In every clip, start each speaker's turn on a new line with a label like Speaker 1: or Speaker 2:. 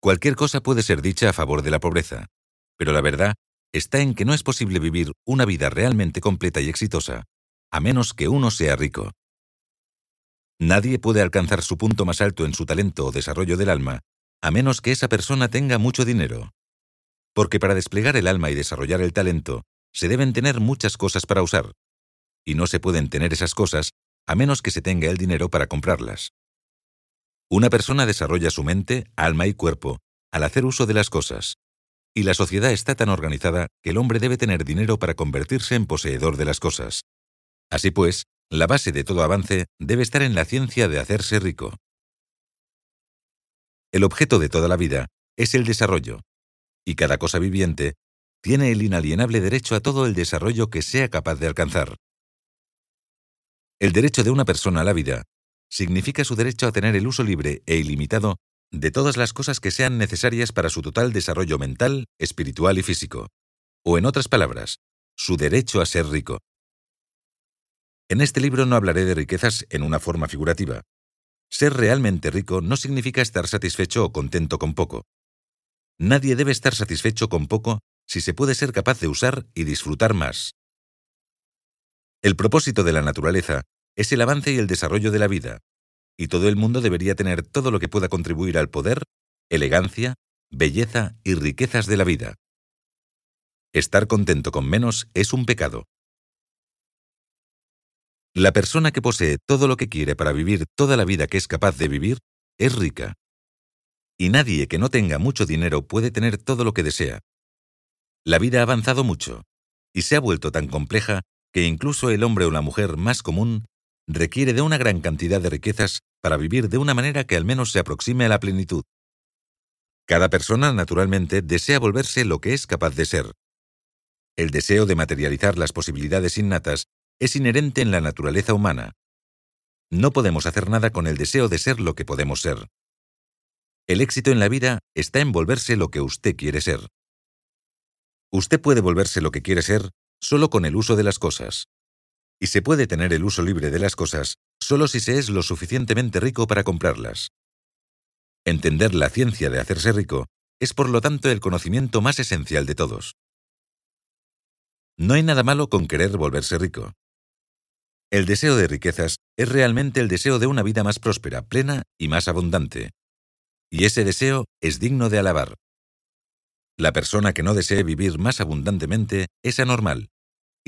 Speaker 1: Cualquier cosa puede ser dicha a favor de la pobreza, pero la verdad está en que no es posible vivir una vida realmente completa y exitosa a menos que uno sea rico. Nadie puede alcanzar su punto más alto en su talento o desarrollo del alma a menos que esa persona tenga mucho dinero. Porque para desplegar el alma y desarrollar el talento, se deben tener muchas cosas para usar, y no se pueden tener esas cosas a menos que se tenga el dinero para comprarlas. Una persona desarrolla su mente, alma y cuerpo al hacer uso de las cosas, y la sociedad está tan organizada que el hombre debe tener dinero para convertirse en poseedor de las cosas. Así pues, la base de todo avance debe estar en la ciencia de hacerse rico. El objeto de toda la vida es el desarrollo, y cada cosa viviente tiene el inalienable derecho a todo el desarrollo que sea capaz de alcanzar. El derecho de una persona a la vida significa su derecho a tener el uso libre e ilimitado de todas las cosas que sean necesarias para su total desarrollo mental, espiritual y físico. O en otras palabras, su derecho a ser rico. En este libro no hablaré de riquezas en una forma figurativa. Ser realmente rico no significa estar satisfecho o contento con poco. Nadie debe estar satisfecho con poco si se puede ser capaz de usar y disfrutar más. El propósito de la naturaleza es el avance y el desarrollo de la vida, y todo el mundo debería tener todo lo que pueda contribuir al poder, elegancia, belleza y riquezas de la vida. Estar contento con menos es un pecado. La persona que posee todo lo que quiere para vivir toda la vida que es capaz de vivir es rica. Y nadie que no tenga mucho dinero puede tener todo lo que desea. La vida ha avanzado mucho y se ha vuelto tan compleja que incluso el hombre o la mujer más común requiere de una gran cantidad de riquezas para vivir de una manera que al menos se aproxime a la plenitud. Cada persona, naturalmente, desea volverse lo que es capaz de ser. El deseo de materializar las posibilidades innatas es inherente en la naturaleza humana. No podemos hacer nada con el deseo de ser lo que podemos ser. El éxito en la vida está en volverse lo que usted quiere ser. Usted puede volverse lo que quiere ser solo con el uso de las cosas. Y se puede tener el uso libre de las cosas solo si se es lo suficientemente rico para comprarlas. Entender la ciencia de hacerse rico es por lo tanto el conocimiento más esencial de todos. No hay nada malo con querer volverse rico. El deseo de riquezas es realmente el deseo de una vida más próspera, plena y más abundante. Y ese deseo es digno de alabar. La persona que no desee vivir más abundantemente es anormal,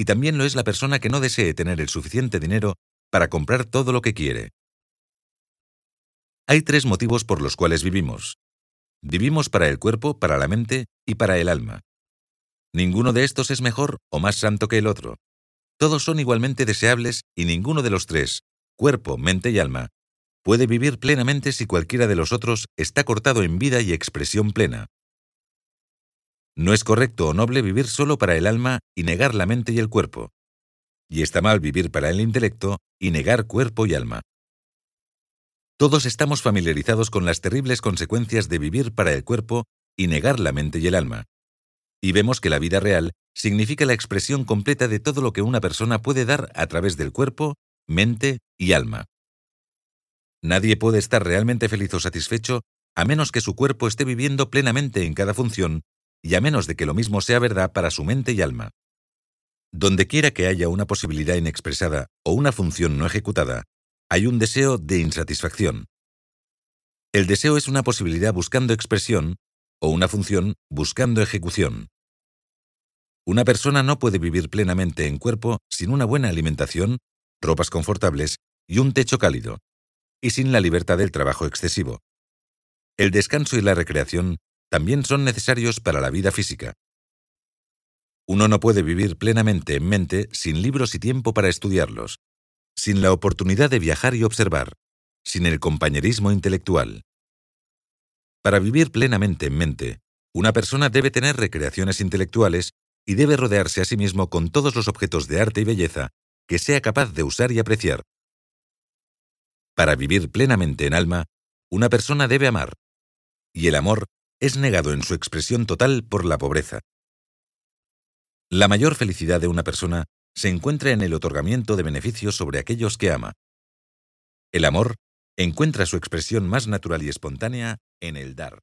Speaker 1: y también lo es la persona que no desee tener el suficiente dinero para comprar todo lo que quiere. Hay tres motivos por los cuales vivimos. Vivimos para el cuerpo, para la mente y para el alma. Ninguno de estos es mejor o más santo que el otro. Todos son igualmente deseables y ninguno de los tres, cuerpo, mente y alma, puede vivir plenamente si cualquiera de los otros está cortado en vida y expresión plena. No es correcto o noble vivir solo para el alma y negar la mente y el cuerpo. Y está mal vivir para el intelecto y negar cuerpo y alma. Todos estamos familiarizados con las terribles consecuencias de vivir para el cuerpo y negar la mente y el alma. Y vemos que la vida real significa la expresión completa de todo lo que una persona puede dar a través del cuerpo, mente y alma. Nadie puede estar realmente feliz o satisfecho a menos que su cuerpo esté viviendo plenamente en cada función y a menos de que lo mismo sea verdad para su mente y alma. Donde quiera que haya una posibilidad inexpresada o una función no ejecutada, hay un deseo de insatisfacción. El deseo es una posibilidad buscando expresión o una función buscando ejecución. Una persona no puede vivir plenamente en cuerpo sin una buena alimentación, ropas confortables y un techo cálido, y sin la libertad del trabajo excesivo. El descanso y la recreación también son necesarios para la vida física. Uno no puede vivir plenamente en mente sin libros y tiempo para estudiarlos, sin la oportunidad de viajar y observar, sin el compañerismo intelectual. Para vivir plenamente en mente, una persona debe tener recreaciones intelectuales y debe rodearse a sí mismo con todos los objetos de arte y belleza que sea capaz de usar y apreciar. Para vivir plenamente en alma, una persona debe amar, y el amor es negado en su expresión total por la pobreza. La mayor felicidad de una persona se encuentra en el otorgamiento de beneficios sobre aquellos que ama. El amor encuentra su expresión más natural y espontánea en el dar.